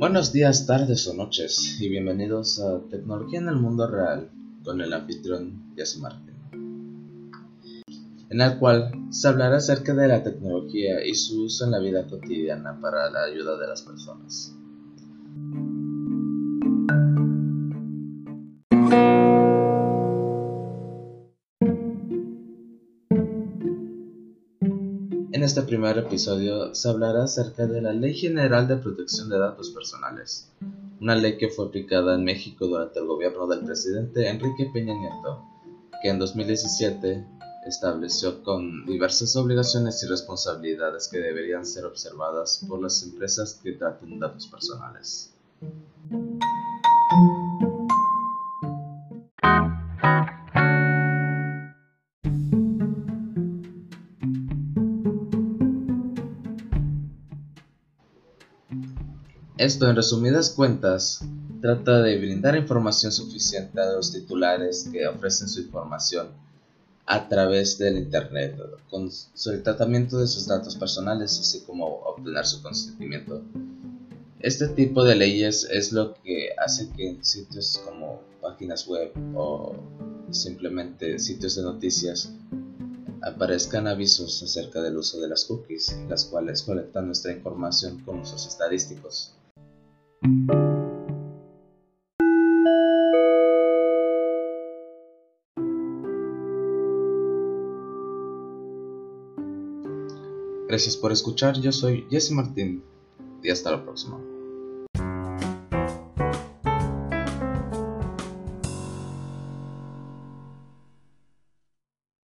Buenos días, tardes o noches y bienvenidos a Tecnología en el Mundo Real con el anfitrión Jesse Martin, en el cual se hablará acerca de la tecnología y su uso en la vida cotidiana para la ayuda de las personas. En este primer episodio se hablará acerca de la Ley General de Protección de Datos Personales, una ley que fue aplicada en México durante el gobierno del presidente Enrique Peña Nieto, que en 2017 estableció con diversas obligaciones y responsabilidades que deberían ser observadas por las empresas que traten datos personales. Esto, en resumidas cuentas, trata de brindar información suficiente a los titulares que ofrecen su información a través del Internet, con el tratamiento de sus datos personales, así como obtener su consentimiento. Este tipo de leyes es lo que hace que en sitios como páginas web o simplemente sitios de noticias aparezcan avisos acerca del uso de las cookies, las cuales colectan nuestra información con usos estadísticos. Gracias por escuchar, yo soy Jesse Martín y hasta la próxima.